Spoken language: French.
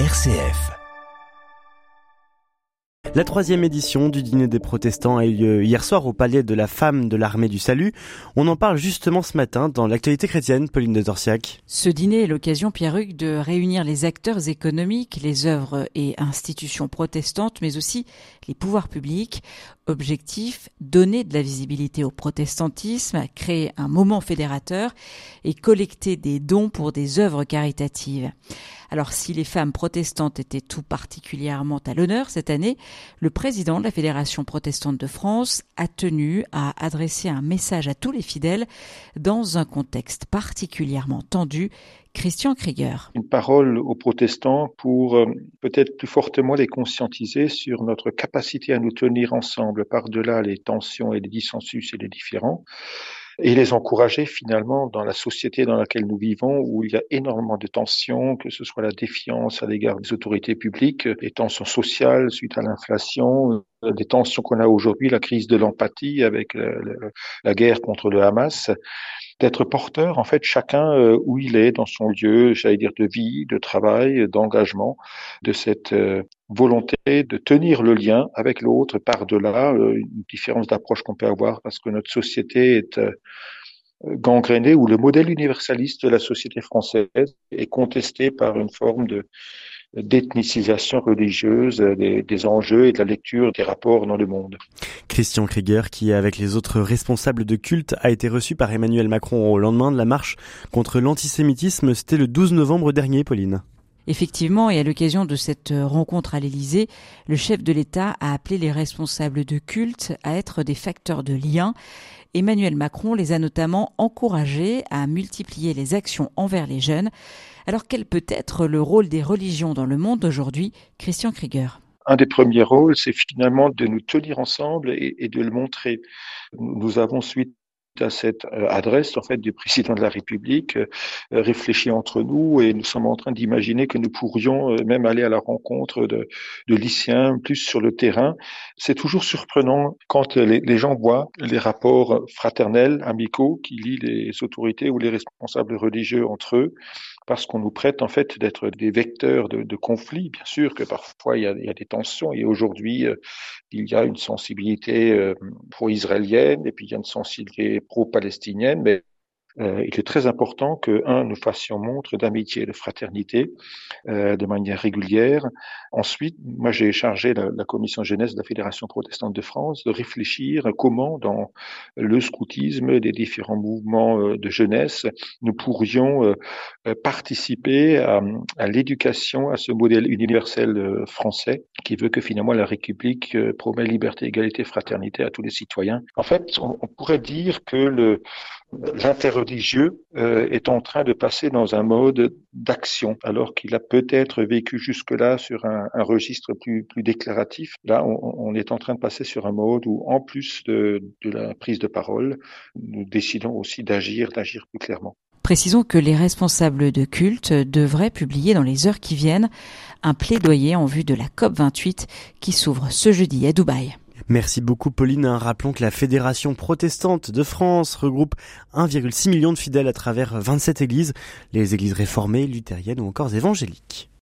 RCF. La troisième édition du dîner des protestants a eu lieu hier soir au palais de la femme de l'armée du salut. On en parle justement ce matin dans l'actualité chrétienne, Pauline de Torsiac. Ce dîner est l'occasion, Pierruc, de réunir les acteurs économiques, les œuvres et institutions protestantes, mais aussi les pouvoirs publics. Objectif, donner de la visibilité au protestantisme, créer un moment fédérateur et collecter des dons pour des œuvres caritatives. Alors si les femmes protestantes étaient tout particulièrement à l'honneur cette année, le président de la Fédération protestante de France a tenu à adresser un message à tous les fidèles dans un contexte particulièrement tendu Christian Krieger. Une parole aux protestants pour euh, peut-être plus fortement les conscientiser sur notre capacité à nous tenir ensemble par-delà les tensions et les dissensus et les différends et les encourager finalement dans la société dans laquelle nous vivons où il y a énormément de tensions, que ce soit la défiance à l'égard des autorités publiques, les tensions sociales suite à l'inflation, euh, des tensions qu'on a aujourd'hui, la crise de l'empathie avec la guerre contre le Hamas d'être porteur, en fait, chacun euh, où il est dans son lieu, j'allais dire, de vie, de travail, d'engagement, de cette euh, volonté de tenir le lien avec l'autre par-delà euh, une différence d'approche qu'on peut avoir parce que notre société est gangrénée où le modèle universaliste de la société française est contesté par une forme de d'ethnicisation religieuse des, des, enjeux et de la lecture des rapports dans le monde. Christian Krieger, qui avec les autres responsables de culte a été reçu par Emmanuel Macron au lendemain de la marche contre l'antisémitisme, c'était le 12 novembre dernier, Pauline. Effectivement, et à l'occasion de cette rencontre à l'Élysée, le chef de l'État a appelé les responsables de culte à être des facteurs de lien. Emmanuel Macron les a notamment encouragés à multiplier les actions envers les jeunes. Alors quel peut être le rôle des religions dans le monde aujourd'hui? Christian Krieger un des premiers rôles, c'est finalement de nous tenir ensemble et, et, de le montrer. Nous avons suite à cette euh, adresse en fait du président de la République euh, réfléchi entre nous et nous sommes en train d'imaginer que nous pourrions euh, même aller à la rencontre de, de lycéens plus sur le terrain. C'est toujours surprenant quand les, les, gens voient les rapports fraternels, amicaux qui lient les autorités ou les responsables religieux entre eux parce qu'on nous prête en fait d'être des vecteurs de, conflits. Bien sûr que parfois il y a, des tensions et aujourd'hui il y a une sensibilité pro-israélienne et puis il y a une sensibilité pro-palestinienne, mais euh, il est très important que, un, nous fassions montre d'amitié et de fraternité euh, de manière régulière. Ensuite, moi, j'ai chargé la, la, commission jeunesse de la Fédération protestante de France de réfléchir comment, dans le scoutisme, des différents mouvements euh, de jeunesse, nous pourrions euh, euh, participer à, à l'éducation, à ce modèle universel français qui veut que finalement la République promet liberté, égalité, fraternité à tous les citoyens. En fait, on, on pourrait dire que le l'interreligieux euh, est en train de passer dans un mode d'action, alors qu'il a peut-être vécu jusque-là sur un, registre plus, déclaratif. Là, on, est en train de passer sur un mode où, en plus de, de la prise de parole, nous décidons aussi d'agir, d'agir plus clairement. Précisons que les responsables de culte devraient publier dans les heures qui viennent un plaidoyer en vue de la COP28 qui s'ouvre ce jeudi à Dubaï. Merci beaucoup Pauline. Rappelons que la Fédération protestante de France regroupe 1,6 million de fidèles à travers 27 églises, les églises réformées, luthériennes ou encore évangéliques.